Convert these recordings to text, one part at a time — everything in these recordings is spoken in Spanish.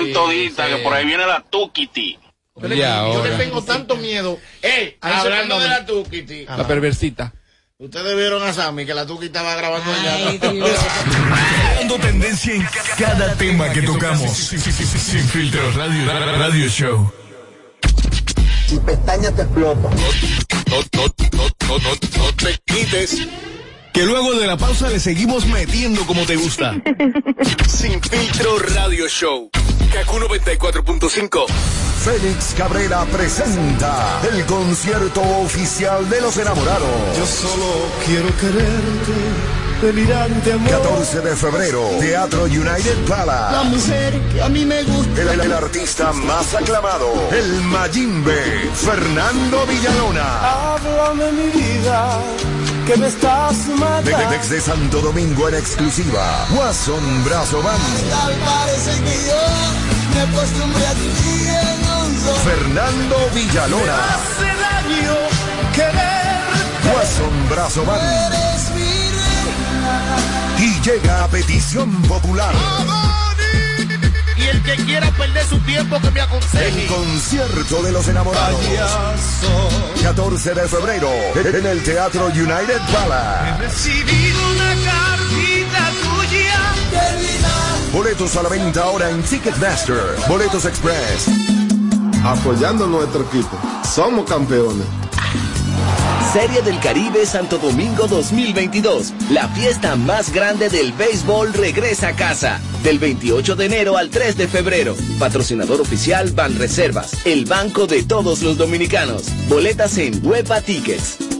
saquen todita, que por ahí viene la Tukiti. Yo le, yo le tengo tanto miedo. Ese hablando de la Tukiti. Ajá. La perversita. Ustedes vieron a Sammy que la Tuki estaba grabando allá. Dando tendencia en cada tema que tocamos. Sin filtros radio, radio show. Y pestañas te explotan. No, no, no, no, no, no te quites. Que luego de la pausa le seguimos metiendo como te gusta. Sin filtro radio show. Kaku 94.5. Félix Cabrera presenta el concierto oficial de los enamorados. Yo solo quiero quererte, delirante amor. 14 de febrero, Teatro United La Palace. mujer que a mí me gusta. El, el artista más aclamado, el Mayimbe, Fernando Villalona. Háblame mi vida, que me estás matando. desde Santo Domingo en exclusiva, Watson Brazo Band, Tal parece que yo me acostumbré a ti en un solo. Fernando Villalona, Hace daño quererte. Watson Brazo Band. Y llega a petición popular. El que quiera perder su tiempo que me El aconseje. concierto de los enamorados. Payaso. 14 de febrero en el Teatro United Palace. Recibido una cartita tuya. Boletos a la venta ahora en Ticketmaster. Boletos Express. apoyando nuestro equipo. Somos campeones. Serie del Caribe Santo Domingo 2022. La fiesta más grande del béisbol regresa a casa. Del 28 de enero al 3 de febrero. Patrocinador oficial Ban Reservas. El banco de todos los dominicanos. Boletas en Huepa Tickets.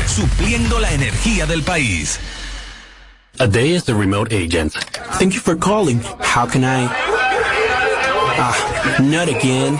Supliendo la energía del país. A day as the remote agent. Thank you for calling. How can I? Ah, not again.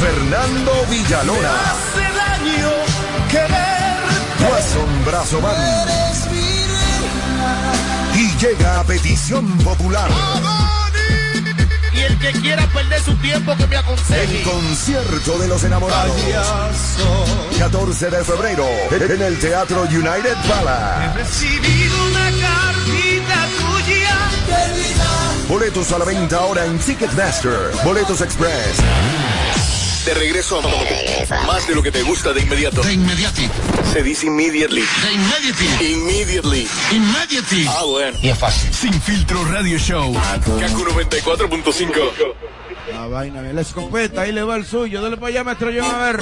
Fernando Villalona, Hace daño quererte. Brazo Band. Y llega a petición popular. Y el que quiera perder su tiempo que me El aconseje. concierto de los enamorados. Payaso. 14 de febrero en el Teatro United Palace. Recibido una cartita tuya. Boletos a la venta ahora en Ticketmaster. Boletos Express. De regreso a más de lo que te gusta de inmediato. De inmediati. Se dice immediately. De inmediati. Immediately. Inmediati. Ah, bueno. Y es fácil. Sin filtro radio show. Kaku 94.5. La vaina, la escopeta, ahí le va el suyo. Dale para allá, maestro John, a ver.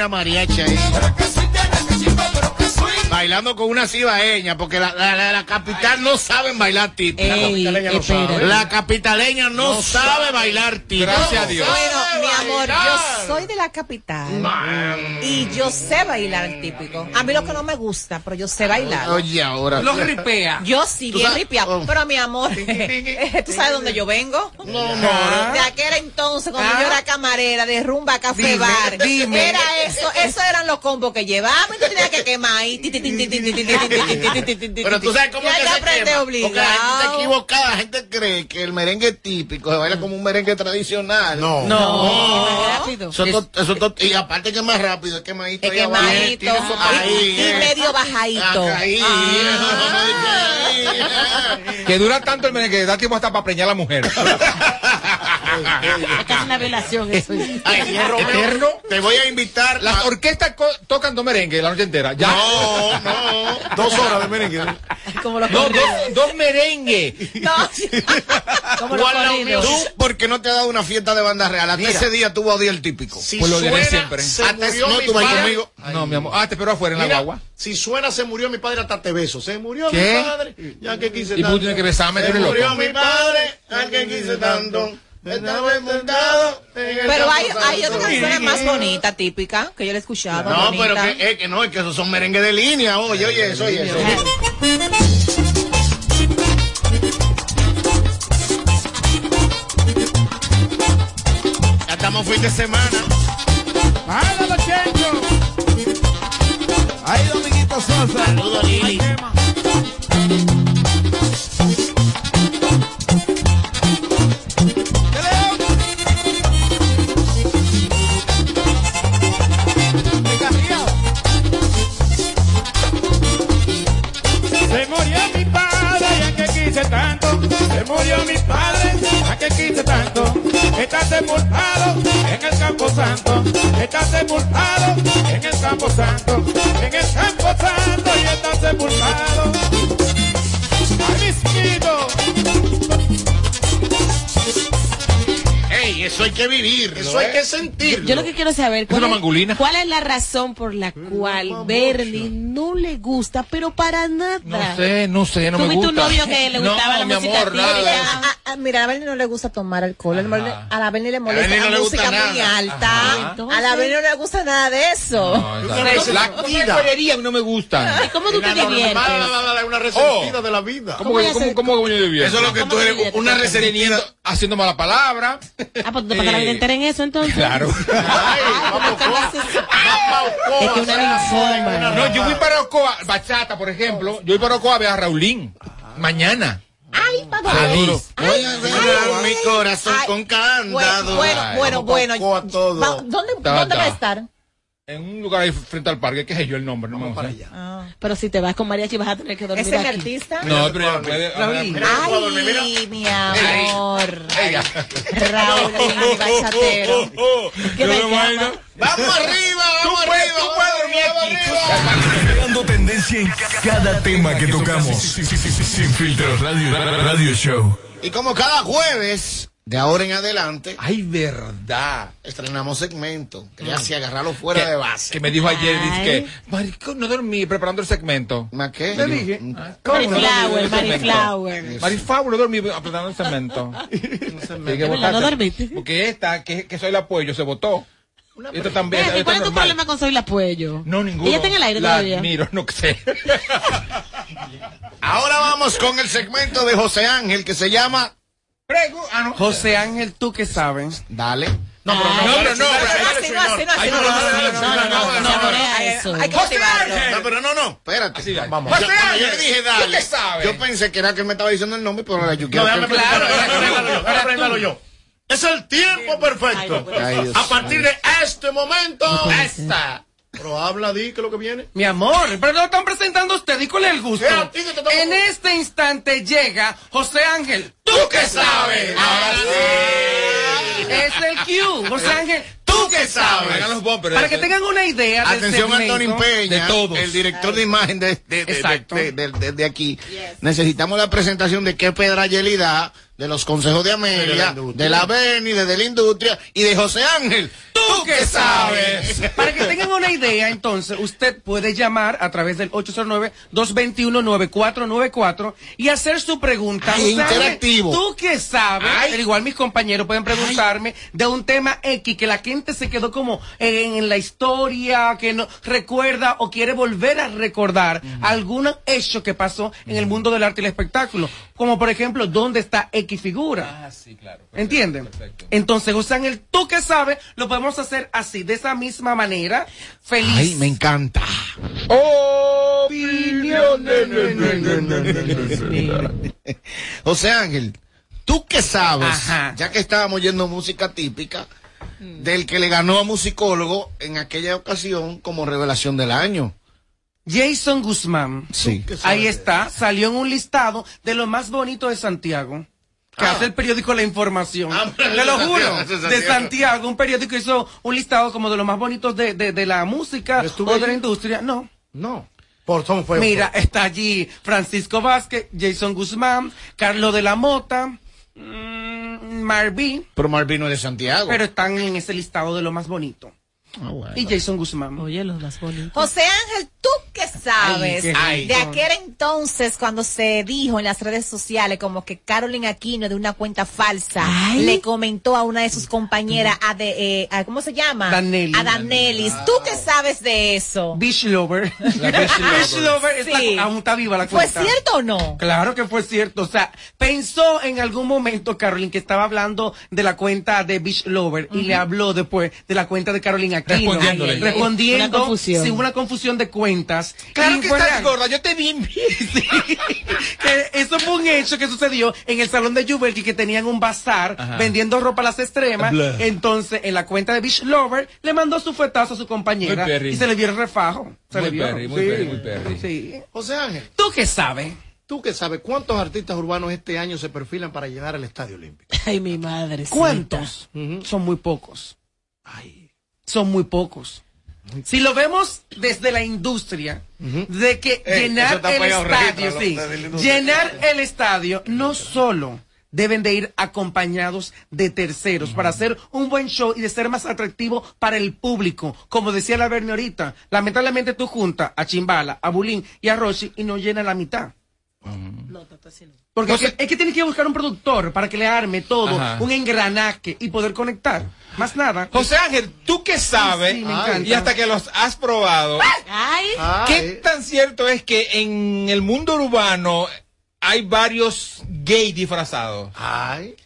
Mira mariachi ahí. Bailando con una cibaeña, porque la, la, la, la capital no saben bailar típico. La capitaleña no sabe. La capitaleña no, sabe bailar típico. Gracias a Dios. Bueno, mi amor, yo soy de la capital y yo sé bailar el típico. A mí lo que no me gusta, pero yo sé bailar. Oye, ahora. Los ripea. Yo sí, ¿Tú bien ripiado. Oh. Pero mi amor, ¿tú sabes dónde yo vengo? No, no. De aquel entonces, cuando Ah. yo era camarera de rumba café Dime, bar. dime. Era eso, esos eran los combos que llevaba y tú tenías que quemar ahí. Pero tú sabes cómo es que se Porque la gente equivocada, la gente cree que el merengue típico se baila mm. como un merengue tradicional. No. No. Eso, eso y aparte que es más rápido, es que maíto es que. Eh. Y, medio bajadito. Ah. Eh, eh. Que dura tanto el merengue, que da tiempo hasta para preñar a la mujer. Es casi una violación eso. Ay, Eterno. Te voy a invitar. Las a- orquestas tocan dos merengue la noche entera. Ya. No, no. Dos horas de merengue. Como los No, dos, dos merengue. No. Como los ¿Cuál la corridos. Tú, porque no te ha dado una fiesta de banda real. Hasta Mira. ese día tuvo día el típico. Si Pues lo diré suena, siempre. se Hasta murió no, mi tú vas padre. conmigo. No, mi amor. Ah, te espero afuera en la guagua. si suena, se murió mi padre hasta te beso. Se murió ¿Qué? mi padre. Ya que quise Y tú tanto. tienes que besarme, tú Se murió loco. mi padre, al que quise tanto. Pero hay, hay otra canción más bonita, típica, que yo la escuchaba. No, pero que, es que no, es que esos son merengues de línea. Oye, oye, eso, oye, eso. Ya estamos fin de semana. ¡Hágalo, Chencho! ¡Ay, Dominguito Sosa! ¡Saludos, Lili! Ay, eso hay que vivir. Eso hay que sentir. Yo lo que quiero saber, ¿cuál una es, mangulina. cuál es la razón por la cual Bernie no le gusta, pero para nada? No sé, no sé, no ¿Tú me gusta. un novio que le gustaba no, la mi música amor, nada eso. Ah, mira, a Bernie no le gusta tomar alcohol. A la- A la Bernie le molesta no la música muy nada. alta. A la Bernie no le gusta nada de eso. No, exacto. La comida no me gusta. ¿Y cómo tú te diviertes? Una resentida de la vida. ¿Cómo, que- cómo, cómo que yo divierto? Eso es lo que tú eres, una resentida. Haciendo mala palabra. Ah, pues tú te pasas la vida entera en eso entonces. Claro. Es que una. No, yo voy para Ocoa, bachata, por ejemplo. Yo voy para Ocoa a ver a Raulín. Mañana. Ay, papá. Voy a cerrar mi corazón ay, con candado. Bueno, bueno, ay, bueno. bueno. ¿Dónde, dónde va a estar? En un lugar ahí frente al parque, que es yo el nombre, no me para sé. allá. Pero si te vas con mariachi vas a tener que dormir ¿Ese es mi aquí. artista? No, pero ya puede. Raulín. Ay, mi amor. Ella. Raúl, mi bachatero. ¿Qué Yo me me imagino. Vamos arriba, vamos puedes- arriba. tú puedes dormir vamos aquí. arriba. Creando tendencia en cada tema que tocamos. Sin filtros radio, radio show. Y como cada jueves, de ahora en adelante, Ay, verdad. estrenamos segmento. Gracias, agarrarlo fuera de base. Que me dijo ayer, dice que, Marico, no dormí preparando el segmento. ¿Más qué? Le dije. Mariflower, Mariflower. Mariflower, no dormí preparando el segmento. No dormiste. Porque esta, que, que soy el apoyo, se votó. También. ¿y ¿Cuál es tu problema con Soy la Puello? No, ninguno. Ella está en el aire La todavía. admiro, no sé. Ahora vamos con el segmento de José Ángel que se llama Ah, no. José Ángel, ¿tú qué sabes? Dale. No, pero no, pero no, no, no, no, pero no, no, espérate. Vamos. Yo, yo dije dale. Yo pensé que era que me estaba diciendo el nombre, pero la yo quiero. No, déjame yo. Es el tiempo perfecto. A partir de este momento, esta pero habla, di que es lo que viene. Mi amor, pero no lo están presentando ustedes, ¿cuál es el gusto? Eh, a En este instante llega José Ángel. ¿Tú qué sabes? Ahora Es el Q. José Ángel, ¿tú qué sabes? Para que tengan una idea Atención, segmento. Antonio Peña, de todos. el director de imagen de, de, de, de- de- de- de aquí. Necesitamos la presentación de qué Pedra Yelida, de los consejos de Amelia, de la Beni, de, de la industria y de José Ángel. ¿Tú tú que sabes. Para que tengan una idea, entonces, usted puede llamar a través del 809-221-9494 y hacer su pregunta. Interactivo. Tú que sabes, Ay. al igual mis compañeros pueden preguntarme de un tema X que la gente se quedó como en, en la historia, que no recuerda o quiere volver a recordar algún hecho que pasó en el mundo del arte y el espectáculo. Como por ejemplo, ¿dónde está X figura? Ah, sí, claro. ¿Entienden? Entonces, usan el tú que sabes, lo podemos hacer así, de esa misma manera. Feliz. Ay, me encanta. José Ángel, tú que sabes, Ajá. ya que estábamos oyendo música típica, del que le ganó a musicólogo en aquella ocasión como revelación del año. Jason Guzmán. Sí. Ahí está, salió en un listado de lo más bonito de Santiago. Que Ah. hace el periódico La Información. pero Te lo de juro. Santiago, de Santiago. Un periódico hizo un listado como de los más bonitos de, de, de la música o de la industria. No. No. Por son fue. Mira, está allí Francisco Vázquez, Jason Guzmán, Carlos de la Mota, mm, Marví, Pero Marvino es de Santiago. pero están en ese listado de lo más bonito. Ah, bueno. Y Jason Guzmán. Oye, los más bonitos. José Ángel, tú que sabes Ay, de aquel entonces cuando se dijo en las redes sociales como que Carolyn Aquino de una cuenta falsa Ay. le comentó a una de sus compañeras a de eh, a- ¿cómo se llama? Danelis. A Danelis. ¿Tú qué sabes de eso? Beach Lover. Beach Lover. es la- aún está viva la ¿Fue cuenta. cierto o no? Claro que fue cierto. O sea, pensó en algún momento, Carolyn, que estaba hablando de la cuenta de Beach Lover y le habló después de la cuenta de Carolyn Aquino. Respondiéndole. Respondiendo. Una confusión. Sí, una confusión de cuentas. Claro Y que estás real. gorda, yo te vi. que eso fue un hecho que sucedió en el salón de Jubelty que tenían un bazar Ajá. vendiendo ropa a las extremas. Blah. Entonces, en la cuenta de Beach Lover, le mandó su fuetazo a su compañera y se le vio el refajo. Se Muy le vio. perry, muy Sí. perry, muy perry. Sí. José Ángel, ¿Tú qué sabes? tú que sabes cuántos artistas urbanos este año se perfilan para llenar el Estadio Olímpico. Ay, mi madre. ¿Cuántos? Son muy pocos. Son muy pocos. Si lo vemos desde la industria, de que Eh, llenar el estadio, sí, llenar el estadio, no solo deben de ir acompañados de terceros para hacer un buen show y de ser más atractivo para el público. Como decía la Verne ahorita, lamentablemente tú juntas a Chimbala, a Bulín y a Roshi y no llena la mitad. No, Tata, así no. Porque es, que, es que tienes que buscar un productor para que le arme todo, Ajá. un engranaje y poder conectar. Más nada. José Ángel, tú que sabes, Sí, y hasta que los has probado, Ay, ¿qué tan cierto es que en el mundo urbano hay varios gays disfrazados? Ay.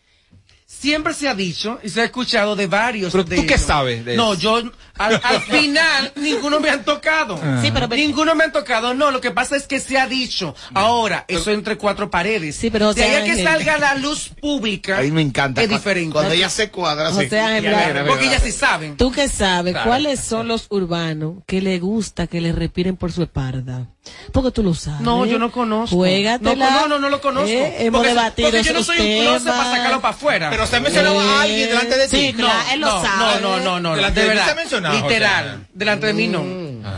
Siempre se ha dicho y se ha escuchado de varios. Pero de tú qué sabes de No, eso? yo al, al final ninguno me han tocado. Ah. Sí, pero- ninguno me han tocado. No, lo que pasa es que se ha dicho. Ahora, eso entre cuatro paredes. Sí, pero, de ahí José a que salga la luz pública. A mí me encanta. Es diferente. Cuando ella se cuadra, Ángel, Mira, mira, mira, Porque ellas sí saben. Tú que sabes Claro. cuáles son los urbanos que le gusta que le respiren por su espalda. Porque tú lo sabes. No, yo no conozco. Juégatela. No, no, no, no lo conozco. Eh, hemos porque, debatido porque yo no soy un closet para sacarlo para afuera. Pero se ha mencionado a alguien delante de ti. Sí, no, claro, él lo no, sabe. no, no, no, no, Delante de de verdad. se Literal. Delante de mí no.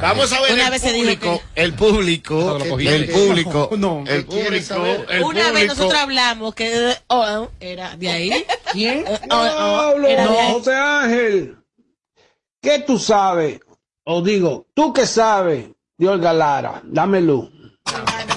Vamos a ver Una el vez se dijo público, que- el público, lo cogí. el público, No. el público, el Una vez público. nosotros hablamos que oh, era de ahí. ¿Quién? Eh, oh, oh, era de ahí. José Ángel, ¿qué tú sabes? O digo, ¿tú qué sabes de Olga Lara? Dame luz.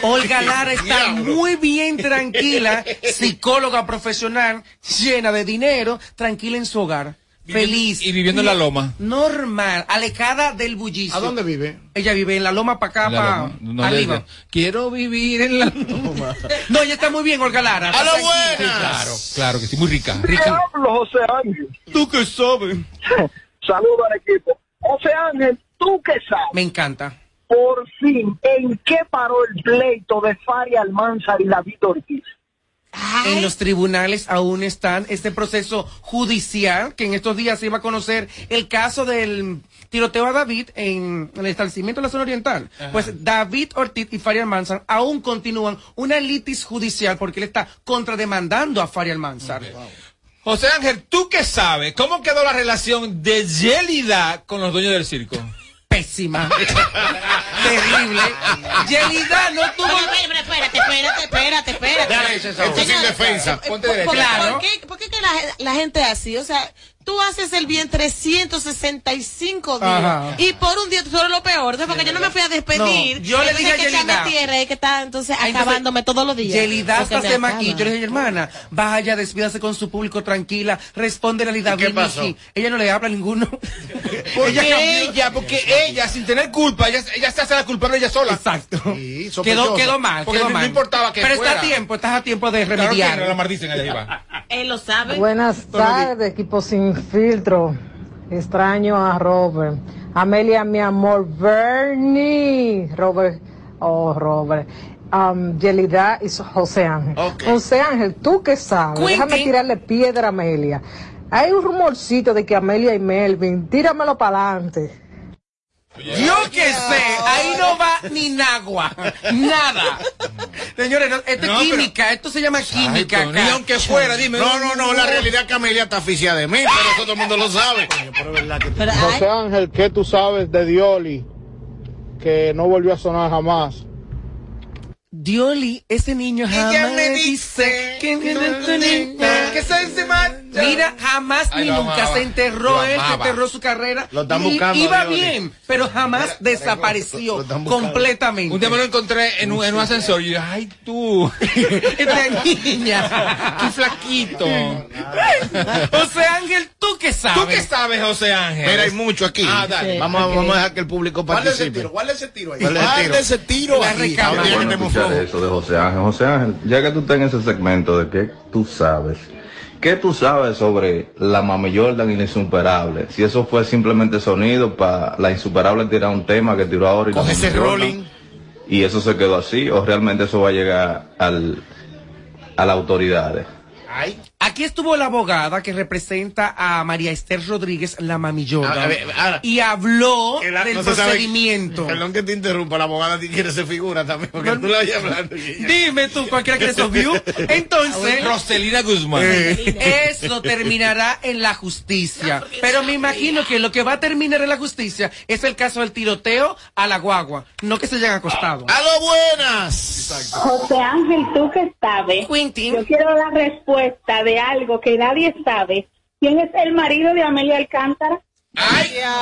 Olga Lara está muy bien tranquila, psicóloga profesional, llena de dinero, tranquila en su hogar, feliz. Y viviendo en la loma. Normal, alejada del bullicio. ¿A dónde vive? Ella vive en la loma para acá, para. No, arriba. Quiero vivir en la loma. No, ella está muy bien, Olga Lara. ¡A la buena! Claro, claro que sí, muy rica. ¿Qué hablo, José Ángel? ¿Tú qué sabes? Saludo al equipo. José Ángel, ¿tú qué sabes? Me encanta. Por fin, ¿en qué paró el pleito de Fari Almanzar y David Ortiz? En los tribunales aún están este proceso judicial que en estos días se iba a conocer el caso del tiroteo a David en el establecimiento de la zona oriental. Pues David Ortiz y Fari Almanzar aún continúan una litis judicial porque él está contrademandando a Fari Almanzar. José Ángel, ¿tú qué sabes? ¿Cómo quedó la relación de Yelida con los dueños del circo? Pésima. Terrible. Yelida no tuvo... Oye, espérate, espérate, espérate, espérate, espérate. Dale, César, Señores, sin defensa. eh, Ponte ¿por- derecha. por- Claro. ¿Por qué, por qué que la, la gente es así? O sea, Tú haces el bien 365 días. Ajá. Y por un día tú eres lo peor. Entonces, porque yo no me fui a despedir. No, yo le dije a que Yelida. echame tierra y que está entonces Ah, entonces, acabándome todos los días. Yelida hasta se maquilló. Yo le dije, hermana, vaya, despídase con su público tranquila, responde a Lida qué pasó? Ella no le habla a ninguno. Porque ella, porque ella, sin tener culpa, ella, ella se hace la culpable ella sola. Exacto. Sí, Quedó, quedó mal, Porque quedó no, mal. no importaba que Pero fuera. está a tiempo, estás a tiempo de Claro que remediar. no la maldicen allá. Él lo sabe. Buenas tardes, equipo sin filtro. Extraño a Robert. Amelia, mi amor. Bernie. Robert. Oh, Robert. Um, Yelida y José Ángel. José Ángel, tú que sabes. Quintín. Déjame tirarle piedra a Amelia. Hay un rumorcito de que Amelia y Melvin, tíramelo para adelante. Yo que sé, ahí no va ni nagua, nada. Señores, no, esto es pero- química, esto se llama química. Acá. ni aunque fuera, dime. No, no, no, la realidad es que Amelia está aficia de mí, pero eso todo el mundo lo sabe. José Ángel, ¿qué tú sabes de Dioli? Que no volvió a sonar jamás. Dioli, ese niño jamás Ella me dice que, que. Mira, jamás Ay, ni nunca amaba. se enterró Lo él, se enterró su carrera. Lo están y buscando, iba bien, pero jamás desapareció lo completamente. Un día me lo encontré en un, en un ascensor y yo, ay tú, Esta niña. qué flaquito. José Ángel, ¿tú qué sabes? ¿Tú qué sabes, José Ángel? Mira, hay mucho aquí. Ah, dale. Vamos, a- vamos a dejar que el público Guarda ese participe. tiro, guarda ese tiro ahí. Guarda ese tiro. Guarda ese tiro La ahí. recámara. Bueno, tenemos escuchar fuego. eso de José Ángel. José Ángel, ya que tú estás en ese segmento de que tú sabes, ¿qué tú sabes sobre la Mami Jordan y la Insuperable? Si eso fue simplemente sonido para la Insuperable tirar un tema que tiró ahora y Mami ese rolling. y eso se quedó así, o realmente eso va a llegar al, a las autoridades. Aquí estuvo la abogada que representa a María Esther Rodríguez, la mami Jordan, A- a ver, ahora- y habló El- del no se sabe- procedimiento. Perdón que te interrumpa, la abogada quiere ser figura también, porque tú la oyes hablando. Dime tú, cualquiera que eso vio. Entonces, Roselina Guzmán. eso terminará en la justicia. Pero me imagino que lo que va a terminar en la justicia es el caso del tiroteo a la guagua, no que se hayan acostado. ¡Aló, buenas! José Ángel, tú que sabes, yo quiero la respuesta de algo que nadie sabe. ¿Quién es el marido de Amelia Alcántara?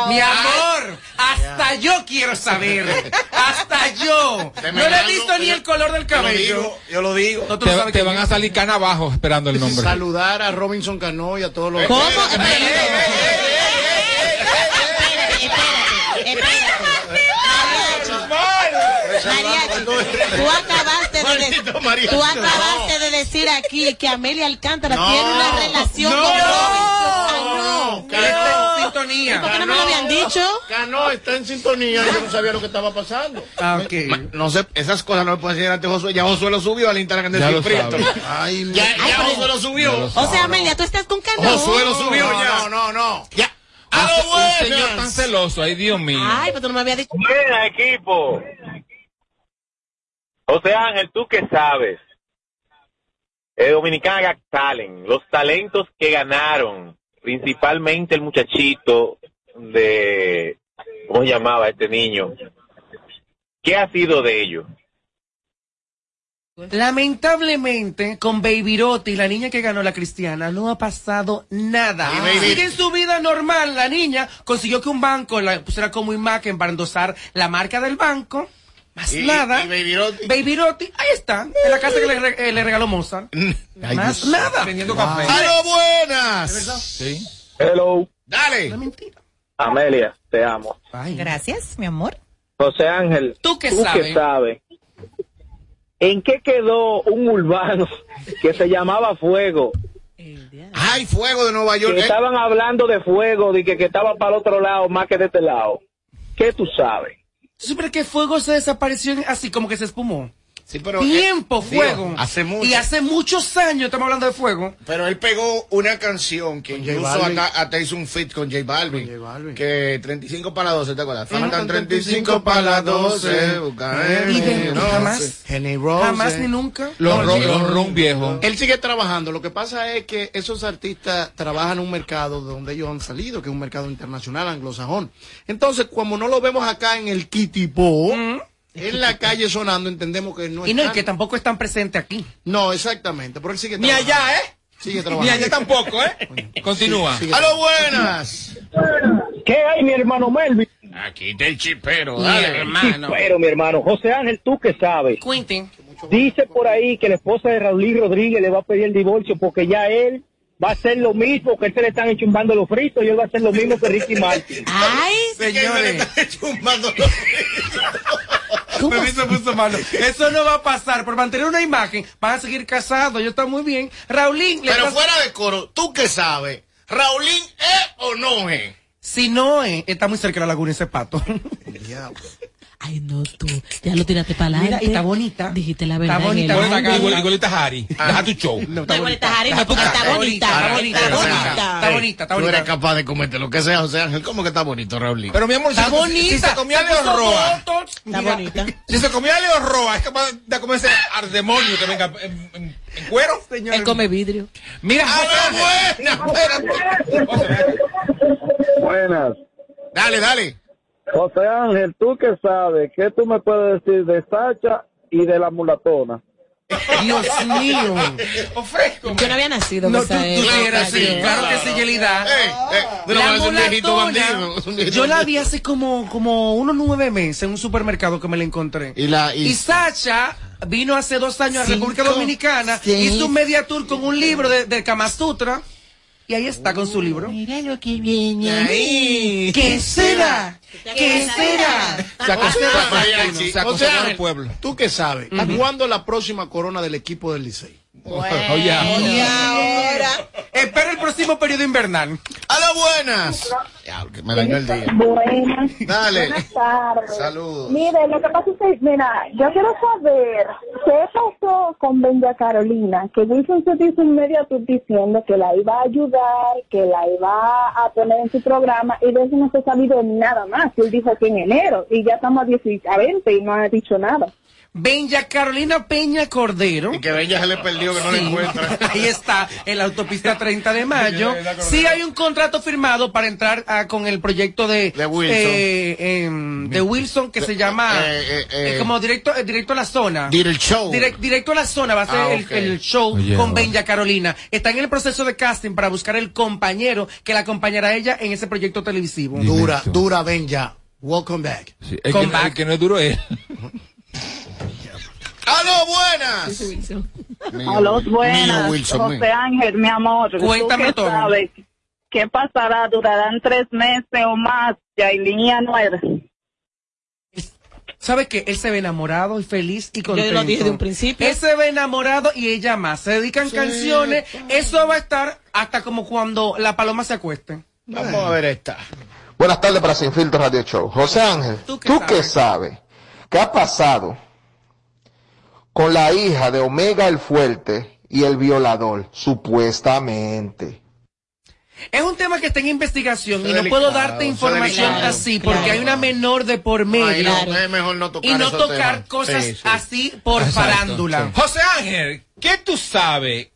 Mi amor, hasta yo quiero saber. Hasta yo. No le he visto ni el color del cabello. Yo lo digo. Te, no van a salir cana abajo esperando el nombre. Saludar a Robinson Cano y a todos los. ¿Cómo? Mariachi, tú acabaste de, Maldito de- mariachi. tú acabaste de decir aquí que Amelia Alcántara No. tiene una relación No. con Robinson. Ah, no. Está en sintonía. ¿Por qué no me lo habían dicho? Cano está en sintonía, yo no sabía lo que estaba pasando. Ah, ok. Ma- No sé, esas cosas no me pueden decir ante Josué. Ya Josué lo subió al Instagram de Prieto. Ay, ya, ya Josué lo subió. Ya lo O sea, Amelia, tú estás con Cano. Josué lo subió No, ya. no, no, no. Ya. Un, ¡Aló, un señor tan celoso, ay Dios mío. Ay, pero tú no me habías dicho. Mira, equipo. José Ángel, ¿tú qué sabes? Eh, Dominicana Talent, los talentos que ganaron, principalmente el muchachito de, ¿cómo se llamaba este niño? ¿Qué ha sido de ellos? Lamentablemente, con Baby Rotti, la niña que ganó la cristiana, no ha pasado nada. Sigue en su vida normal. La niña consiguió que un banco la pusiera como imagen para endosar la marca del banco. Más Y- nada. y Baby Rotti. Baby Rotti, ahí está, en la casa que le, eh, le regaló Mozart. Ay, Más Dios. nada. Vendiendo café. ¡Aló, buenas! Sí. Hello. Dale. Amelia, te amo. Gracias, mi amor. José Ángel, ¿Tú qué ¿tú sabes? qué sabes? ¿En qué quedó un urbano que se llamaba Fuego? ¡Ay, fuego de Nueva York! Que eh. estaban hablando de fuego, de que, que estaba para el otro lado más que de este lado. ¿Qué tú sabes? ¿Tú supieras que Fuego se desapareció así como que se espumó? Sí, pero. Tiempo, eh, digo, Fuego. hace mucho. Y hace muchos años estamos hablando de Fuego. Pero él pegó una canción que incluso Balvin. acá, hasta hizo un fit con J Balvin. J Balvin. Que 35 para las 12, ¿te acuerdas? Faltan Faltan 35 para las 12. busca Y de- el- no jamás. Rose. Jamás ni nunca. Los No, ron, los ron viejos. Él sigue trabajando. Lo que pasa es que esos artistas trabajan en un mercado de donde ellos han salido, que es un mercado internacional, anglosajón. Entonces, como no lo vemos acá en el Kitipo, en la calle sonando, entendemos que no Y no, y están- que tampoco están presentes aquí. No, exactamente. Pero él sigue Ni allá, ¿eh? Sigue Ni trabajando. allá tampoco, ¿eh? Continúa. ¡A lo buenas! ¿Qué hay, mi hermano Melvin? Aquí está el chipero, Dale, Pero, mi hermano, José Ángel, tú que sabes. Quentin. Dice por ahí que la esposa de Raúl Rodríguez le va a pedir el divorcio porque ya él va a hacer lo mismo, que él se le están enchumbando los fritos y él va a hacer lo mismo que Ricky Martin. Ay, señores. Me se puso malo. Eso no va a pasar. Por mantener una imagen, van a seguir casados. Yo está muy bien. Raulín, le Pero fuera de coro, ¿tú qué sabes? ¿Raulín es o no es? Si no es, está muy cerca de la laguna ese pato. Ay, no, tú. Ya lo tiraste para adelante. Mira, y está bonita. Dijiste la verdad. Está bonita, bonita. Igual- Igualita Harry. Deja tu show. No, Está bonita, Harry, no, porque está bonita. Está bonita, está bonita. Está bonita, está Tú eres bonita. capaz de comerte lo que sea, José Ángel. ¿Cómo que está bonito, Raulín? Pero mi amor, si, Está bonita. si se comía a Leo Roa. Está bonita. si se comía a Leo Roa, es capaz de comerse al demonio que venga en, cuero. Él come vidrio. Mira, ¡A José lo Ángel. buenas! Espérate. Buenas. Dale, dale. José Ángel, ¿tú qué sabes? ¿Qué tú me puedes decir de Sacha y de la mulatona? Dios mío. Ofrezco. Yo no había nacido No, tú, tú sí eras así. Claro que sí, Yelida. Eh, eh, de lo La viejito bandido. Yo la vi hace como, como unos nueve meses en un supermercado que me la encontré. Y la- y- Y Sacha vino hace dos años a Cinco, República Dominicana, seis. hizo un media tour con un libro de, del Kama Sutra. Y ahí está con su libro. Mira lo que viene. Ahí. ¿Qué será? ¿Qué será? Se acostó Mariachi. se acostó José con el Ángel, pueblo. ¿tú qué sabes? ¿A cuándo la próxima corona del equipo del Licey? Oye, Y ahora. Espera el próximo periodo invernal. ¡A lo buenas! Me dañó el día. Buenas. Dale. Buenas tardes. Saludos. Mire, lo que pasa es que, mira, yo quiero saber qué pasó con Benja Carolina, que Wilson se hizo un medio diciendo que la iba a ayudar, que la iba a poner en su programa, y de eso no se ha sabido nada más. Él dijo que en enero, y ya estamos a, 10 a 20 y no ha dicho nada. Benja Carolina Peña Cordero. Y que Benja se le perdió, que no le encuentra. Ahí está, en la autopista 30 de mayo. Sí hay un contrato firmado para entrar ah, con el proyecto de, De Wilson. eh, em, de Wilson que se llama eh, eh, eh, eh, como directo, eh, directo a la zona. Show. Direct- directo a la zona va a ser Ah, el- show Oye, con. Benja Carolina. Está en el proceso de casting para buscar el compañero que la acompañará a ella en ese proyecto televisivo. Dura, dura, Benja. Welcome back. Sí, el, Come que, back. el que no es duro es. ¡A lo buenas! A los Mío buenas, Wilson, mío. José Ángel, mi amor. ¿tú Cuéntame qué todo. sabes? ¿Qué pasará? ¿Durarán tres meses o más? Yailin y Anuel. ¿Sabe qué? Él se ve enamorado y feliz y contento. lo dije de un principio. Él se ve enamorado y ella más. Se dedican canciones. Eso va a estar hasta como cuando la paloma se acueste. Vamos a ver esta. Buenas tardes para Sin Filtro Radio Show. José Ángel, ¿Tú ¿tú, qué qué sabes? ¿Qué ha pasado con la hija de Omega el Fuerte y el violador? Supuestamente. Es un tema que está en investigación y no puedo darte información delicado, así claro. porque hay una menor de por medio. Ay, no, es mejor no tocar y no tocar temas. cosas Sí, sí. así por Exacto, farándula. sí. José Ángel, ¿qué tú sabes?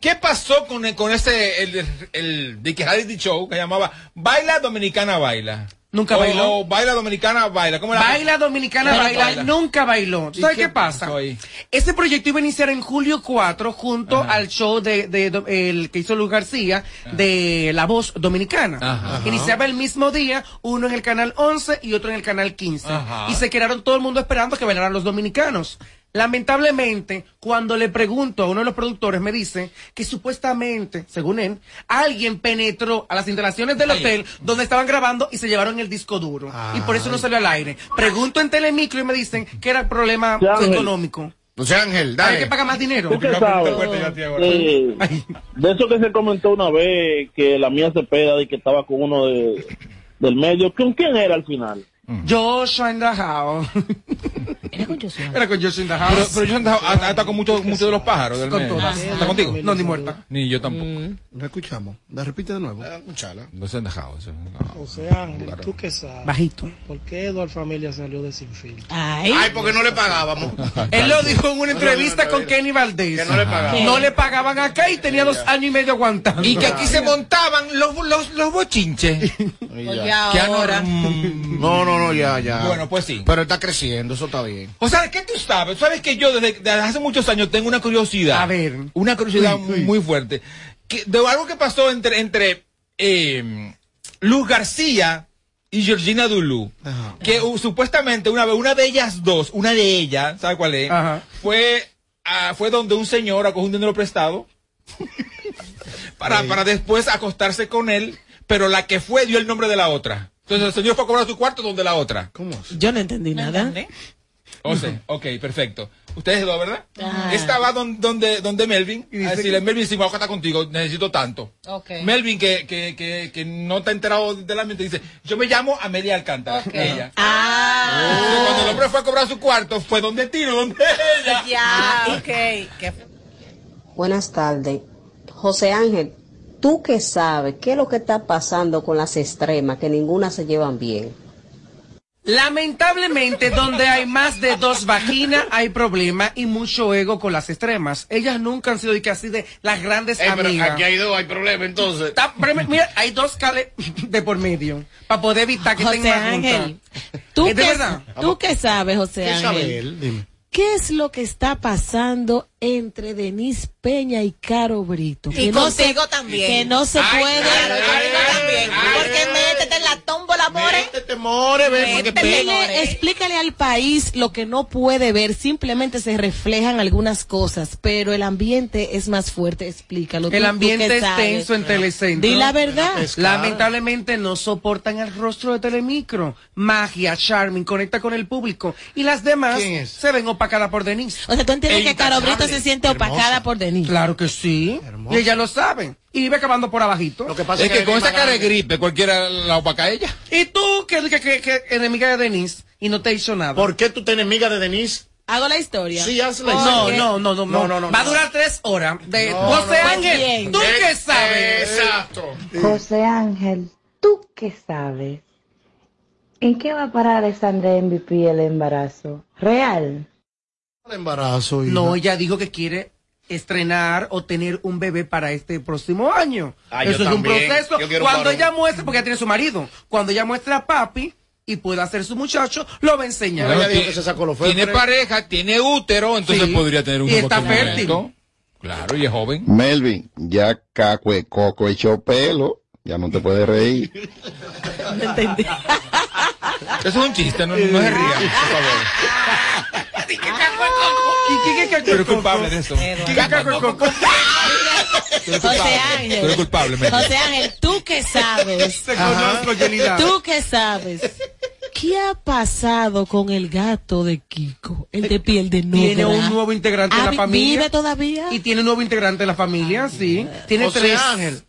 ¿Qué pasó con, el- con ese, el, el, de que reality show que llamaba Baila Dominicana Baila? Nunca bailó. Baila Dominicana Baila. ¿Cómo era? Baila Dominicana Baila, baila, baila. nunca bailó. ¿Tú ¿Y ¿Sabes qué qué, pasa? ahí? Ese proyecto iba a iniciar en julio 4 junto al show de, de- de- el que hizo Luz García de La Voz Dominicana. Ajá. Iniciaba el mismo día, uno en el canal 11 y otro en el canal 15. Ajá. Y se quedaron todo el mundo esperando que bailaran los dominicanos. Lamentablemente, cuando le pregunto a uno de los productores, me dice que supuestamente, según él, alguien penetró a las instalaciones del hotel donde estaban grabando y se llevaron el disco duro. Y por eso no salió al aire. Pregunto en Telemicro y me dicen que era problema Ángel. económico. José Ángel, Hay dale. que pagar más dinero. ¿Tú qué sabes? Eh, de eso que se comentó una vez que la mía se peda y que estaba con uno de, del medio. ¿Con quién era al final? Joshua in the house. Era con Joshua. Era con Joshua in the Pero, pero yo andaba- hasta con muchos muchos de los pájaros del Con todas. ¿Está contigo? No, ni muerta. Ni yo tampoco. No escuchamos. La repite de nuevo. No se han dejado. eso. José Ángel, ¿tú qué sabes? Bajito. ¿Por qué Eduardo Familia salió de Sin Filtro? Ay. Ay, porque no le pagábamos. Él lo dijo en una entrevista con Kenny Valdés. Que no le pagaban. No le pagaban acá y tenía dos años y medio aguantando. Y que aquí se montaban los, los, los bochinches. Que ahora. No, no, no, ya, ya. Bueno, pues sí. Pero está creciendo, eso está bien. O sea, ¿qué tú sabes? Sabes que yo desde, desde hace muchos años tengo una curiosidad. A ver. Una curiosidad Uy, uy. muy fuerte. Que, de algo que pasó entre, entre eh, Luz García y Georgina Dulú. Que uh, supuestamente una vez, una de ellas dos, una de ellas, ¿sabe cuál es? Ajá. Fue, fue donde un señor acogió un dinero prestado para, para después acostarse con él, pero la que fue dio el nombre de la otra. Entonces el señor fue a cobrar su cuarto donde la otra. ¿Cómo? Yo no entendí nada. O sea, ok, perfecto. Ustedes dos, ¿verdad? Ah. Estaba don- donde, donde Melvin. A decirle, Melvin, si me voy a contigo, necesito tanto. Ok. Melvin, que, que, que, que no está enterado del ambiente, dice, yo me llamo Amelia Alcántara. Ella. Ah. Entonces, cuando el hombre fue a cobrar su cuarto, fue donde Tiro, donde ella. Ya, ok. Buenas tardes. José Ángel, ¿tú qué sabes? ¿Qué es lo que está pasando con las extremas? Que ninguna se llevan bien. Lamentablemente, donde hay más de dos vaginas, hay problema y mucho ego con las extremas. Ellas nunca han sido de que así de las grandes Eh, pero amigas. aquí hay dos, hay problema entonces. Está- pero mira, hay dos cales de por medio para poder evitar que José Ángel. ¿tú ¿Es qué, verdad? ¿tú qué sabes, José ¿Qué Ángel? sabe él? Dime. ¿Qué es lo que está pasando entre Denise Peña y Caro Brito? Y Que no contigo se- también. Que no se Ay, puede. claro, contigo también. Porque métete en la tómbola. Métete, more, ven, Métete, more. explícale al país lo que no puede ver, simplemente se reflejan algunas cosas, pero el ambiente es más fuerte, explícalo. El tú- tú ambiente que es sabes. tenso en Telecentro. Di la verdad. Lamentablemente no soportan el rostro de Telemicro. Magia, Charming, conecta con el público. Y las demás se ven opacadas por Denise. O sea, tú entiendes que Caro Brito se siente hermosa. opacada por Denise. Claro que sí. Y ella lo sabe. Y vive acabando por abajito. Lo que pasa Es que con esa cara de grip gripe, cualquiera la opaca a ella. Y tú, que, que, que, que enemiga de Denise, y no te hizo nada. ¿Por qué tú te enemiga de Denise? Hago la historia. Sí, haz la no, historia. no, no, no, No, no, no, Va a durar tres horas. De No, José no, Ángel, bien. ¿tú qué sabes? Exacto. José Ángel, ¿tú qué sabes? ¿En qué va a parar Alexandra MVP el embarazo? ¿Real? El embarazo. hija. No, ella dijo que quiere estrenar o tener un bebé para este próximo año. Ah, Eso es un proceso. Un Cuando ella muestre, porque ella tiene su marido, cuando ella muestre a papi y pueda ser su muchacho, lo va a enseñar. Bueno, que se sacó los Tiene pareja, tiene útero, entonces Sí. podría tener un Y hijo está fértil. momento. Claro, y es joven. Melvin, ya Cacue Coco echó pelo, ya no te puedes reír. No entendí. Eso es un chiste, no, no se ría, por favor. ¿Y qué, qué, qué, Tú eres culpable de eso. José. Ángel. Tú eres culpable. José Ángel, ¿tú qué sabes? Te conozco, Yelida. ¿Tú qué sabes? ¿Qué ha pasado con el gato de Kiko? El de piel de negra. Tiene un nuevo integrante de Ah, la vi- familia. ¿Vive todavía? Y tiene un nuevo integrante de la familia, sí. Tiene José tres. Ángel,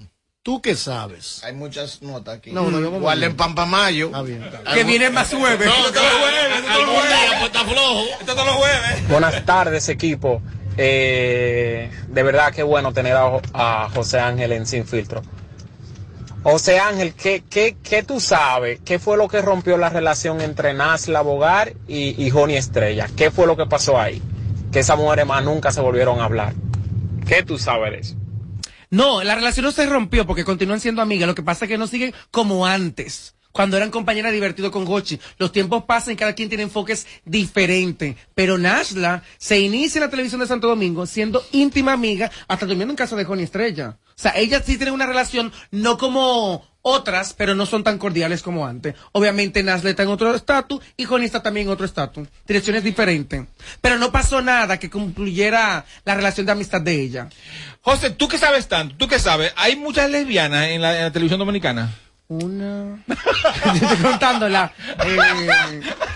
¿tú qué sabes? Hay muchas notas aquí. No, no, yo vamos Guarden. Pampamayo. Está bien. Que viene más jueves. No, todos los jueves, todos los jueves. Pues está flojo. Esto los jueves. Buenas tardes, equipo. Eh, de verdad que bueno tener a, a José Ángel en Sin Filtro. José Ángel, ¿qué, qué, qué tú sabes? ¿Qué fue lo que rompió la relación entre Nasla Bogar y, y Joni Estrella? ¿Qué fue lo que pasó ahí? Que esas mujeres más nunca se volvieron a hablar. ¿Qué tú sabes de eso? No, la relación no se rompió porque continúan siendo amigas. Lo que pasa es que no siguen como antes. Cuando eran compañeras divertidos con Gochi. Los tiempos pasan y cada quien tiene enfoques diferentes. Pero Nashla se inicia en la televisión de Santo Domingo siendo íntima amiga hasta durmiendo en casa de Joni Estrella. O sea, ellas sí tienen una relación no como otras, pero no son tan cordiales como antes. Obviamente Nashla está en otro estatus y Joni está también en otro estatus. Direcciones diferentes. Pero no pasó nada que concluyera la relación de amistad de ella. José, ¿tú qué sabes tanto? ¿Tú qué sabes? ¿Hay muchas lesbianas en la, en la televisión dominicana? Una. Estoy contándola. Eh,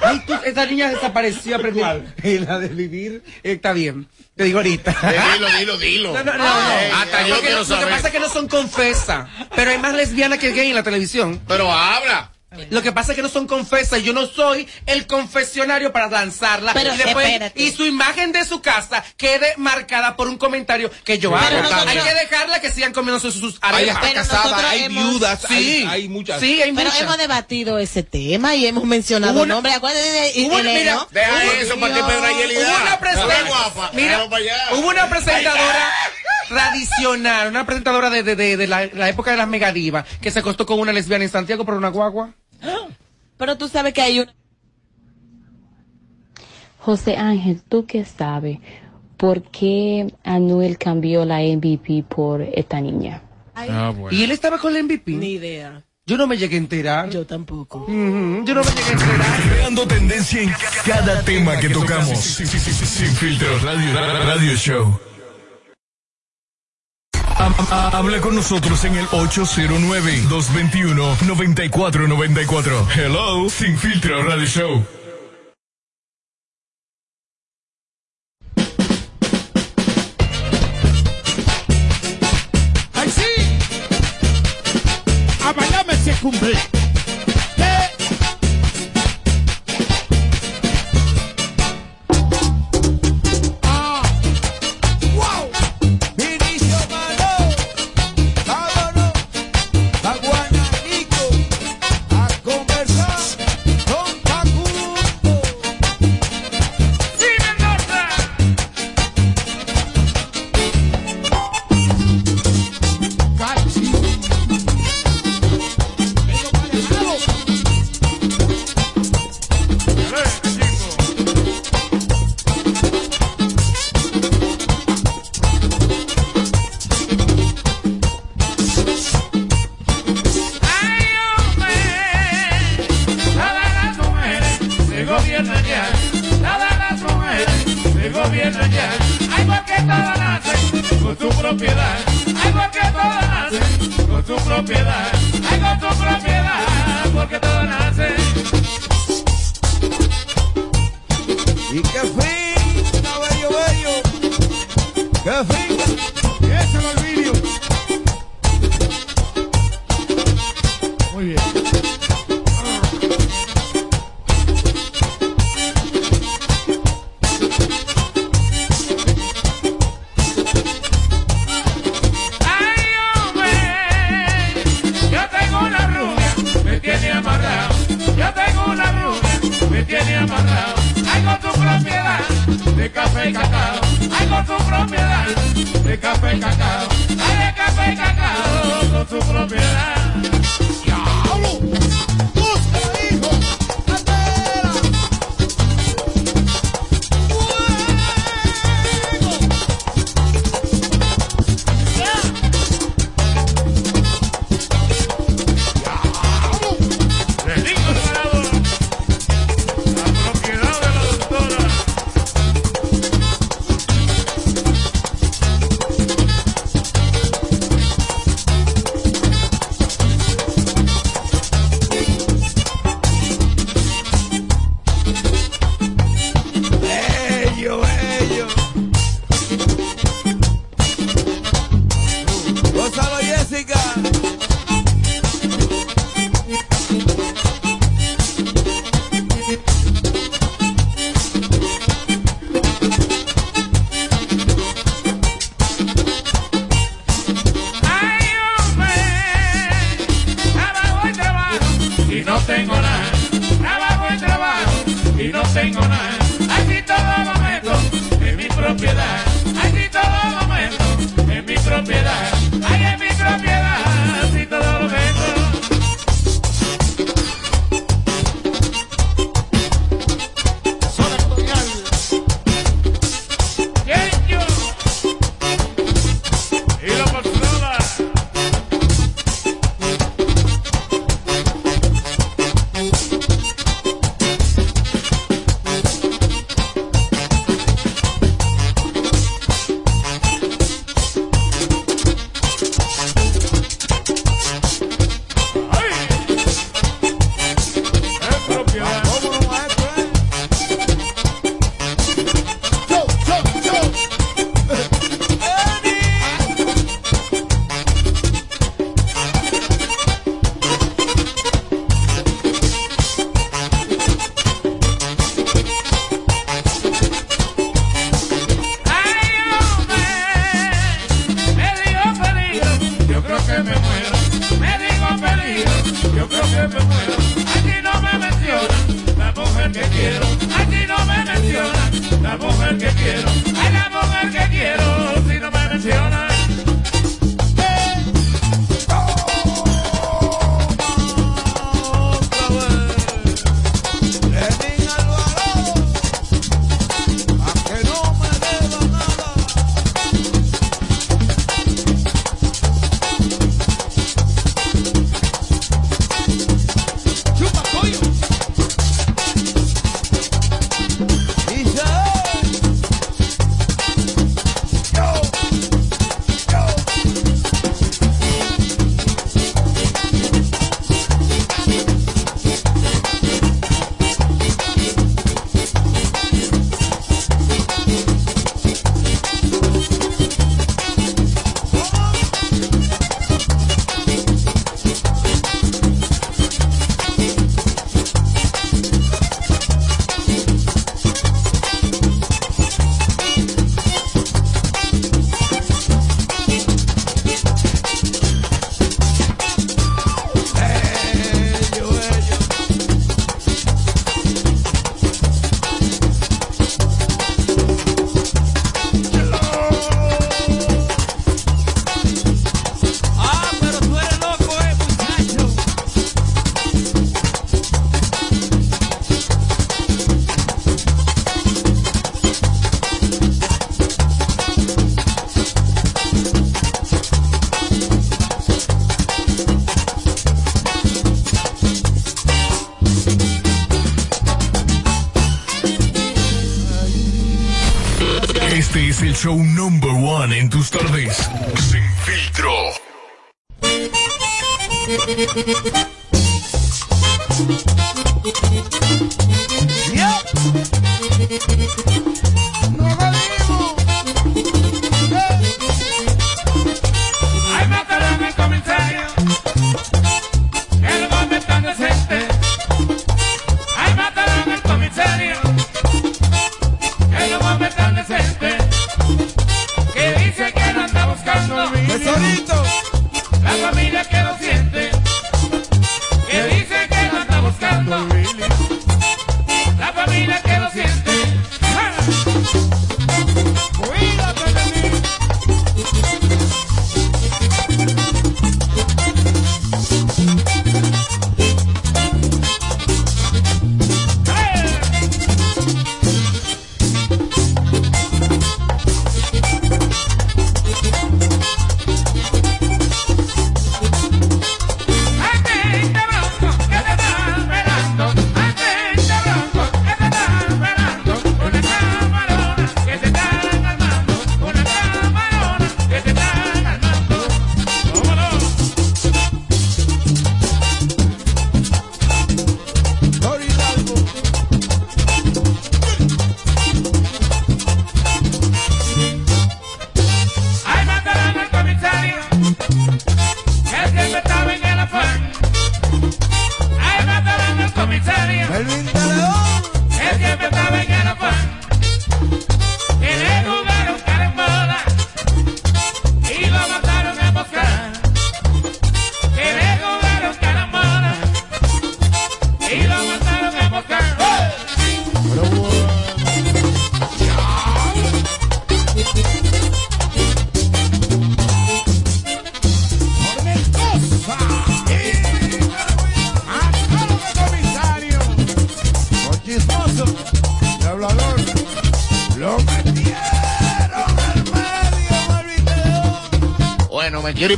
ay, tú, esa niña desapareció. Aprendí. Eh, la de vivir. eh, está bien. Te digo ahorita. Dilo, dilo, dilo. No, no, no. Ay, no. hasta yo Porque quiero Lo que pasa es que no son confesas. Pero hay más lesbianas que gay en la televisión. Pero habla. Lo que pasa es que no son confesas. Yo no soy el confesionario para lanzarla. Pero y, después- espérate. y su imagen de su casa quede marcada por un comentario que yo hago. nosotros- hay que dejarla que sigan comiendo sus, sus Hay arepas. hasta casadas, hay viudas, Sí. hay, hay muchas. Sí, hay Pero muchas. hemos debatido ese tema y hemos mencionado una- nombres. Acuérdate de, de, Hubo una- de- mira, ¿no? Deja Hubo- eso para ti, Pedro Ayelida. Hubo una presentadora. Mira, hubo una presentadora tradicional, una presentadora de, de, de, de la, la época de las megadivas, que se acostó con una lesbiana en Santiago por una guagua. Pero tú sabes que hay una... José Ángel, ¿tú qué sabes? ¿Por qué Anuel cambió la MVP por esta niña? Y él estaba con la MVP. Ni idea. Yo no me llegué a enterar. Yo tampoco. Yo no me llegué a enterar. Creando tendencia en cada tema que tocamos. Sin filtro radio, radio show. Habla con nosotros en el 809-221-9494. Hello, Sin Filtro Radio Show. ¡Ay, sí! Cumple. Se gobiernan ya. Todas las mujeres se gobiernan ya. Ay, porque todas nacen con su propiedad. Ay, porque todas nacen con su propiedad. Ay, con su propiedad. Porque todas nacen. Y que finca, bello, bello.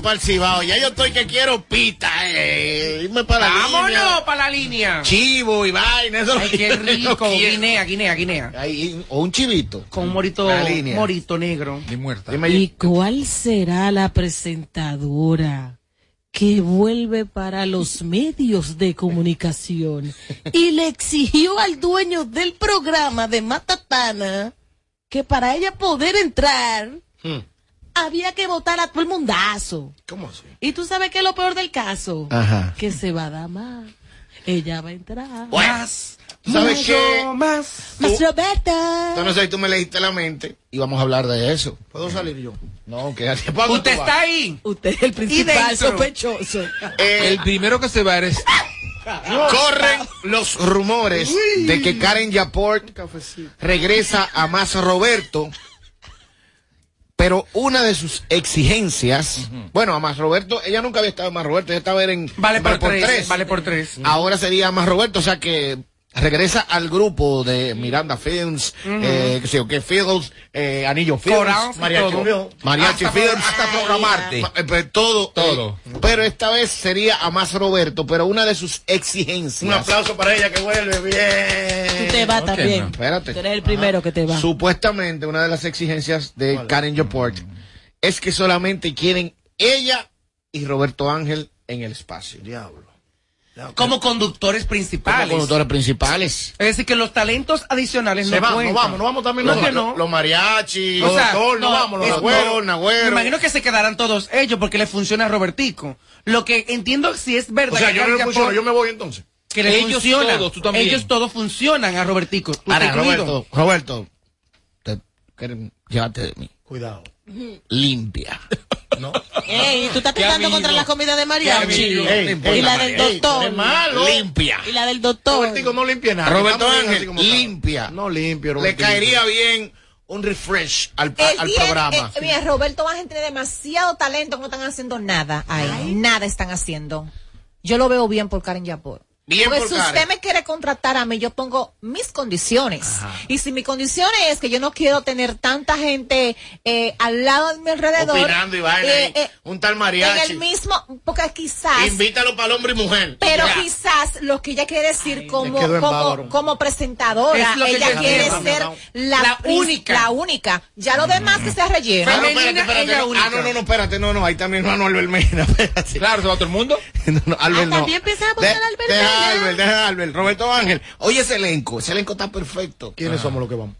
Para el Cibao. Ya yo estoy que quiero pita, eh. Irme para la Vámonos línea. para la línea. Chivo y vaina. Eso es Ay, qué rico. Guinea, guinea, guinea. O un chivito. Con un morito, La morito negro. Y muerta. ¿Y cuál será la presentadora que vuelve para los medios de comunicación y le exigió al dueño del programa de Matatana que para ella poder entrar Hmm. Había que votar a todo el mundazo? ¿Cómo así? ¿Y tú sabes qué es lo peor del caso? Ajá. Que se va a dar más. Ella va a entrar. Más. ¿Sabes qué? Más. Más Roberta. Yo no sé si tú me leíste la mente y vamos a hablar de eso. ¿Puedo salir yo? No, quédate. ¿Para dónde Usted vas? está ahí. Usted es el principal sospechoso. Eh, El primero que se va eres. Corren los rumores de que Karen Yaport regresa a Más Roberto, pero una de sus exigencias, bueno, a Más Roberto, ella nunca había estado en Más Roberto, ella estaba en Vale por, tres, Vale por tres. Ahora sería Más Roberto, o sea que regresa al grupo de Miranda Films, eh, que sé yo, Fields, eh, Anillo Films, Mariachi, todo. Mariachi Hasta Films, hasta programarte. Ma- eh, pues, todo, Todo. eh, pero esta vez sería a más Roberto, pero una de sus exigencias. Un aplauso para ella que vuelve bien. Tú te vas también. no, espérate. Tú eres el primero que te va. Supuestamente una de las exigencias de Karen Yaport es que solamente quieren ella y Roberto Ángel en el espacio. Diablo. Como conductores Como principales. conductores principales. Es decir, que los talentos adicionales Se no van, cuentan. no vamos, no vamos también los, no. los, los mariachi, O los sea, doctor, no, no, vamos, los Me imagino que se quedarán todos ellos porque le funciona a Robertico. Lo que entiendo si es verdad O sea, que yo no funciono, yo me voy entonces. que le Ellos funciona. todos, tú también. Ellos todos funcionan a Robertico. Tú Ahora. Roberto, Roberto, te, quieren- llévate de mí. Cuidado. Limpia. Ey, tú estás amigo. contra la comida de mariachi. Ey, y la del doctor. Limpia. Y la del doctor. Robertico no limpia nada. Roberto Ángel, limpia. No limpio, Le caería bien un refresh al, al programa. eh, mira, Roberto Ángel tiene demasiado talento, no están haciendo nada ahí. Nada están haciendo. Yo lo veo bien por Karen Yapor. Bien Pues si usted me quiere contratar a mí, yo pongo mis condiciones. Y si mi condición es que yo no quiero tener tanta gente eh, al lado de mi alrededor. Opinando y vaina eh, eh, un tal en mariachi. el mismo, porque quizás. Invítalo para el hombre y mujer. Pero Ya. quizás lo que ella quiere decir como, en como, bávaro. como presentadora, ella quiere ser la, La prin- única. La única. Ya lo demás que sea relleno. Ah, no, espérate, espérate, ella no. única. Ah, no, no, no, espérate, no, no, ahí también hermano Albert Mena, espérate. Claro, se va todo el mundo. No, no, Albert no. También pensaba poner a Albert Mena. Albert, deja a Albert. Roberto Ángel. Oye, ese elenco, ese elenco está perfecto. ¿Quiénes somos los que vamos?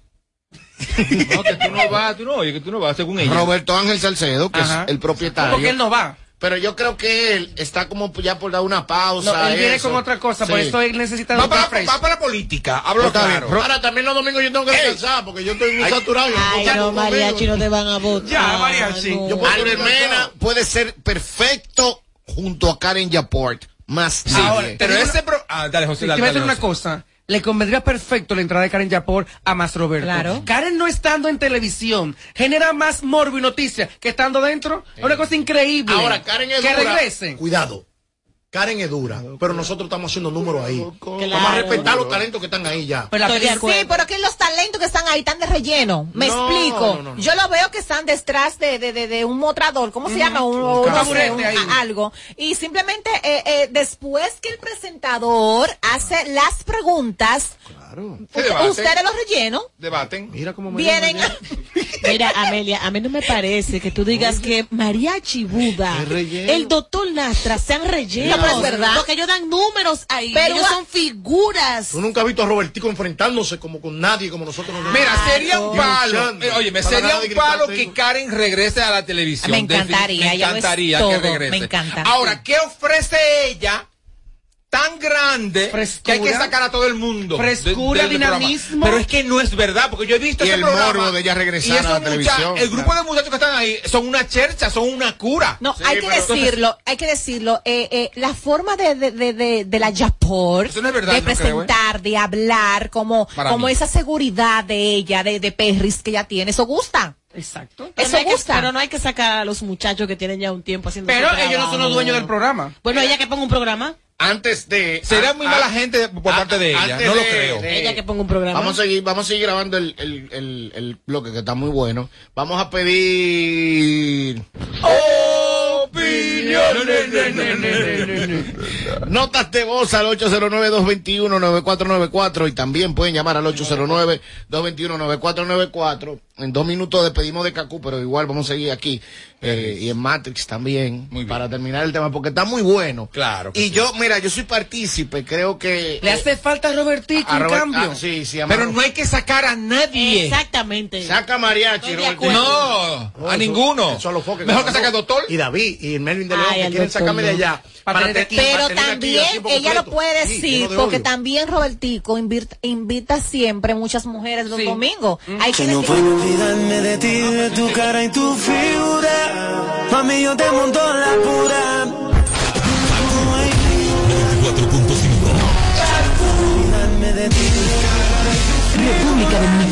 No, que tú no vas, tú no, oye, que tú no vas, según ella. Roberto Ángel Salcedo, que Ajá. es el propietario. Porque él no va. Pero yo creo que él está como ya por dar una pausa. No, él viene eso. con otra cosa, por eso él necesita Va para, va para la política, hablo bien. claro. Ahora también los domingos yo tengo que descansar porque yo estoy muy saturado. yo Ay, no, mariachi, no te van a votar. Ya, mariachi. no. Albert Mena puede ser perfecto junto a Karen Yaport. Más Ahora, nadie. te Pero ese pro... Ah, dale, José, Te dale, voy a decir una cosa. Le convendría perfecto la entrada de Karen Yapor a más Roberto. Claro. Karen no estando en televisión genera más morbo y noticia que estando dentro. Es una cosa increíble. Ahora, Karen es Que dura. regresen. Cuidado. Karen es dura, pero nosotros estamos haciendo números ahí. Vamos a Claro. respetar los talentos que están ahí ya. Sí, pero que los talentos que están ahí están de relleno. Me No, explico. no, no, no. Yo lo veo que están detrás de, de, de, de un motrador. ¿Cómo se llama? Un, un- ahí. a- algo. Y simplemente eh, eh, después que el presentador hace las preguntas, Claro. Ustedes los rellenos Debaten. Mira cómo me vienen. Mira, Amelia, a mí no me parece que tú digas que Mariachi Buda, Es relleno. el doctor Lastra sean rellenos. No, pero es verdad. Porque ellos dan números ahí. Pero ellos son figuras. Tú nunca has visto a Robertico enfrentándose como con nadie, como nosotros nos Mira, sería un palo. eh, oye, me sería un palo que. Karen regrese a la televisión. Me encantaría, Me encantaría que regrese. me encanta. Ahora, ¿qué ofrece ella? Tan grande Frescura. que hay que sacar a todo el mundo. de- Frescura, dinamismo. Pero es que no es verdad, porque yo he visto Y ese el programa. morbo de ella regresar y a la mucha- televisión, El grupo claro. de muchachos que están ahí son una chercha, son una cura. No, Sí, hay que pero entonces- decirlo, hay que decirlo. eh, eh, la forma de, de, de, de, de la Yapor, no verdad, de no creo, ¿eh? presentar, de hablar, como, Para como mí. esa seguridad de ella, de, de Perris que ella tiene, eso gusta. Exacto. Pero Eso no hay que- gusta. pero no hay que sacar a los muchachos que tienen ya un tiempo haciendo Pero ellos no son los dueños del programa. Bueno, ella que ponga un programa. Antes de. Sería a- muy a- mala gente por a- parte de ella. No lo creo. de- Ella que ponga un programa. Vamos a seguir, vamos a seguir grabando el, el, el, el bloque que está muy bueno. Vamos a pedir notas de voz al 809-221-9494 y también pueden llamar al 809-221-9494. En dos minutos despedimos de Cacú, pero igual vamos a seguir aquí eh, y en Matrix también Muy bien. para terminar el tema porque está muy bueno. Claro Y sí. yo, mira, yo soy partícipe, creo que Le hace falta a Robertico a un Robert- cambio. ah, sí, sí, a Pero no hay que sacar a nadie. Exactamente. Saca mariachi, Roberto. acuerdo. No, a ninguno. Eso a los foques Mejor que saque al doctor. Y David y el Melvin de León Ay, que quieren doctor sacarme de allá. Para tener te- aquí- para Pero tener aquí también ella lo puede decir, porque odio. también Robertico invita, invita siempre muchas mujeres los Sí. domingos. Hay Que quienes no puedo olvidarme de ti, de tu cara y tu figura. Mami, yo te monto la pura. Olvidarme de ti. República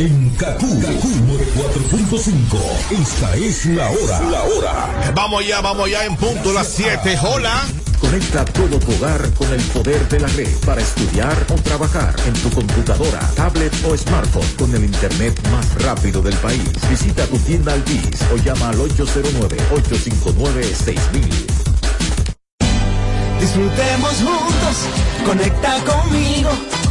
En Kaku, 4.5. Esta es la hora. La hora. Vamos ya, vamos ya en punto las 7. Hola. Conecta todo tu hogar con el poder de la red para estudiar o trabajar en tu computadora, tablet o smartphone con el internet más rápido del país. Visita tu tienda Altis o llama al 809-859-6000. Disfrutemos juntos, conecta conmigo.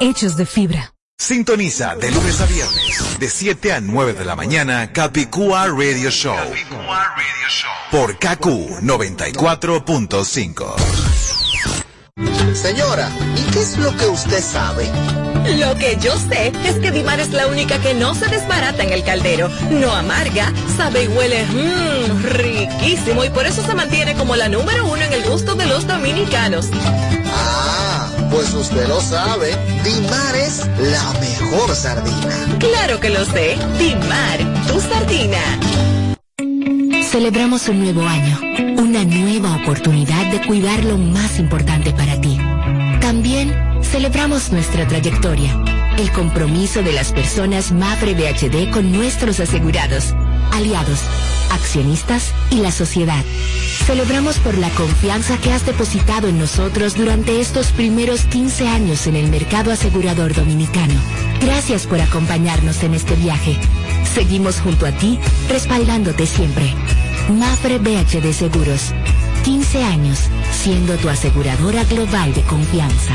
hechos de fibra. Sintoniza de lunes a viernes, de 7 a 9 de la mañana, Capicúa Radio Show. Por KQ 94.5. Señora, ¿y qué es lo que usted sabe? Lo que yo sé es que Dimar es la única que no se desbarata en el caldero, no amarga, sabe y huele mmm, riquísimo y por eso se mantiene como la número uno en el gusto de los dominicanos. Ah, pues usted lo sabe. Dimar es la mejor sardina. Claro que lo sé, Dimar, tu sardina. Celebramos un nuevo año, una nueva oportunidad de cuidar lo más importante para ti. También celebramos nuestra trayectoria, el compromiso de las personas Mapre BHD con nuestros asegurados, aliados, accionistas y la sociedad. Celebramos por la confianza que has depositado en nosotros durante estos primeros 15 años en el mercado asegurador dominicano. Gracias por acompañarnos en este viaje. Seguimos junto a ti, respaldándote siempre. Mafre BHD Seguros. 15 años siendo tu aseguradora global de confianza.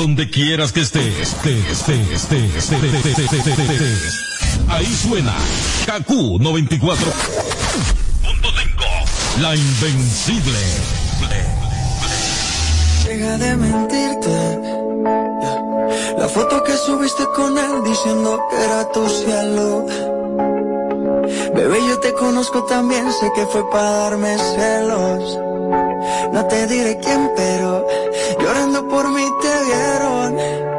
Donde quieras que estés. Ahí suena KQ 94. La invencible. Deja de mentirte. La foto que subiste con él diciendo que era tu cielo. Bebé, yo te conozco también, sé que fue para darme celos. No te diré quién, pero llorando por mí te vieron.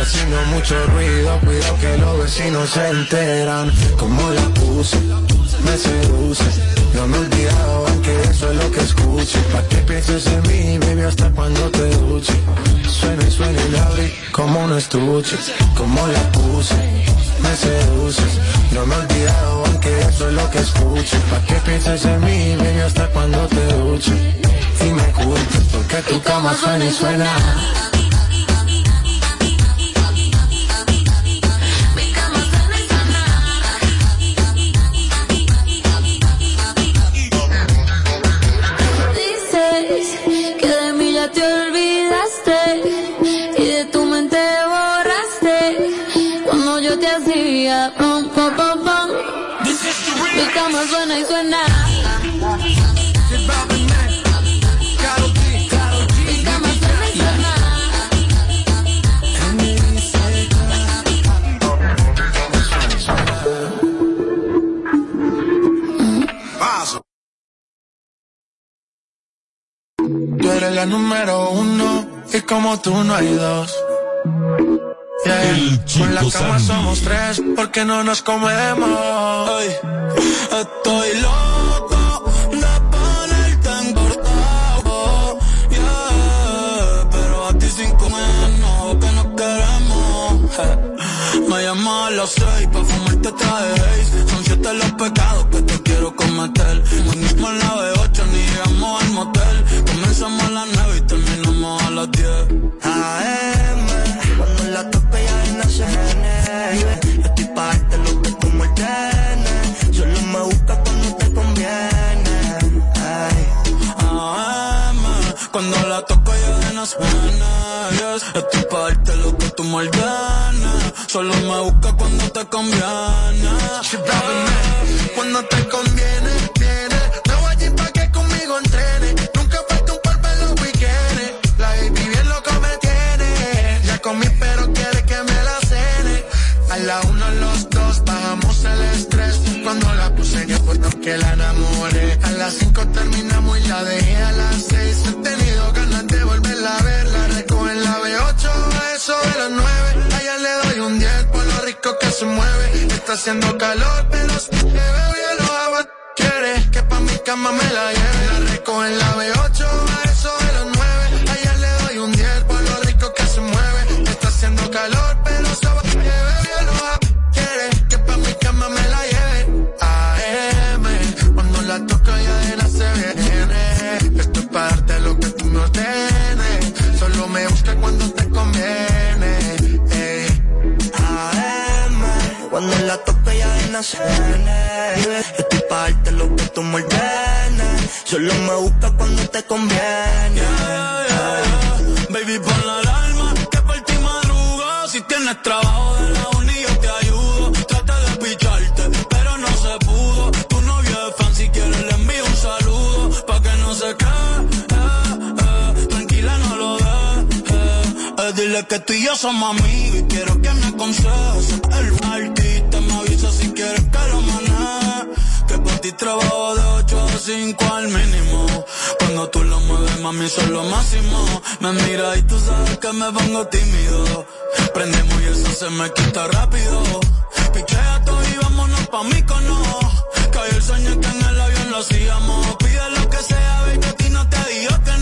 Haciendo mucho ruido Cuidado que los vecinos se enteran. Como la puse Me seduce. No me he olvidado aunque eso es lo que escucho. Pa' que pienses en mí baby hasta cuando te duche. Suena y suena y la abrí como un estuche. Como la puse me seduces No me he olvidado aunque eso es lo que escucho. Pa' que pienses en mí, baby, hasta cuando te duche. Y me culpes porque tu cama suena y suena Suena y suena. Tú eres la número uno y como tú no hay dos Yeah. Con la cama somos tres porque no nos comemos Ay, Estoy loco de ponerte engordado yeah. Pero a ti cinco menos que nos queremos. Me llamas a las seis pa' fumarte traje Haze. Son siete los pecados que te quiero cometer Venimos a la B8 ni llegamos al motel Comenzamos a las nueve y terminamos a las diez AM, Yo estoy pa' darte lo que tú me ordenes Solo me buscas cuando te conviene Ay. AM, cuando la toco ya de yes. Yo estoy pa' darte lo que tú me ordenes Solo me buscas cuando te conviene. Cuando te conviene, viene. Me voy allí pa' que conmigo entrene yo fue que la enamoré A las cinco terminamos y la dejé a las seis He tenido ganas de volverla a ver La recojo en la B8 a eso de las nueve Allá le doy un 10 por lo rico que se mueve. Está haciendo calor, pero si te veo bien lo hago. Quieres que pa' mi cama me la lleve. La recojo en la B8, Estoy pa' lo que tú me ordenes. Solo me busca cuando te conviene. Baby, pon la alarma, que por ti madruga. Si tienes trabajo de la uni, yo te ayudo. Trata de picharte, pero no se pudo. Tu novio es fan, si quieres le envío un saludo. Pa' que no se quede, tranquila, no lo dejes. Eh. Dile que tú y yo somos amigos y quiero que me aconsejes. El artista trabajo de 8 a 5 al mínimo. Cuando tú lo mueves, mami, son lo máximo. Me mira y tú sabes que me pongo tímido. Prendemos y eso se me quita rápido. Pichea todo y vámonos pa' mí cono. Cayó el sueño que en el avión lo hacíamos. Pide lo que sea, baby, a ti no te digo que no.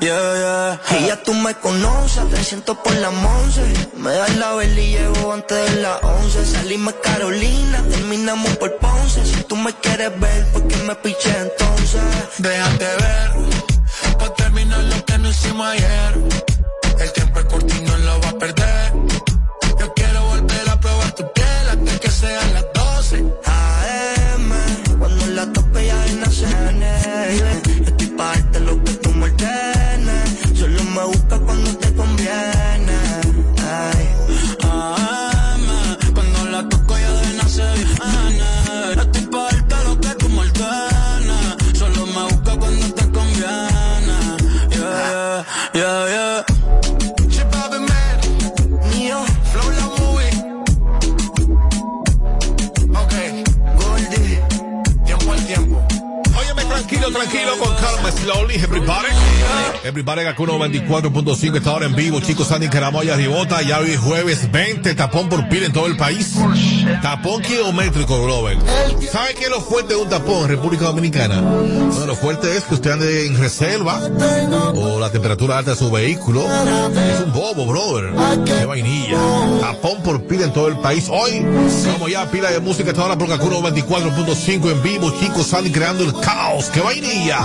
Yeah, yeah. Y ya tú me conoces, 300 por la once. Me das la vela y llego antes de las 11. Salimos Carolina, terminamos por Ponce. Si tú me quieres ver, ¿por qué me piché entonces? Déjate ver, pa' terminar lo que no hicimos ayer. El tiempo es corto Everybody, Gaku 94.5 está ahora en vivo, chicos, Sandy Caramoya Ribota, ya hoy es jueves 20, tapón por pila en todo el país. Tapón kilométrico, Robert. ¿Sabe qué es lo fuerte de un tapón en República Dominicana? Bueno, lo fuerte es que usted ande en reserva o la temperatura alta de su vehículo. Es un bobo, brother. Qué vainilla. Tapón por pila en todo el país. Hoy, vamos ya, pila de música, está ahora por Gaku 94.5 en vivo, chicos, Sandy creando el caos. ¡Qué vainilla!